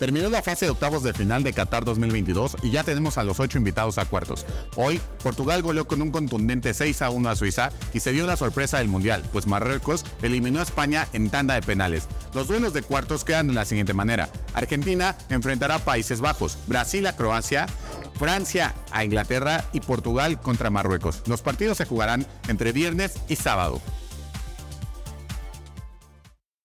Terminó la fase de octavos de final de Qatar 2022 y ya tenemos a los ocho invitados a cuartos. Hoy, Portugal goleó con un contundente 6 a 1 a Suiza y se dio la sorpresa del Mundial, pues Marruecos eliminó a España en tanda de penales. Los duelos de cuartos quedan de la siguiente manera. Argentina enfrentará a Países Bajos, Brasil a Croacia, Francia a Inglaterra y Portugal contra Marruecos. Los partidos se jugarán entre viernes y sábado.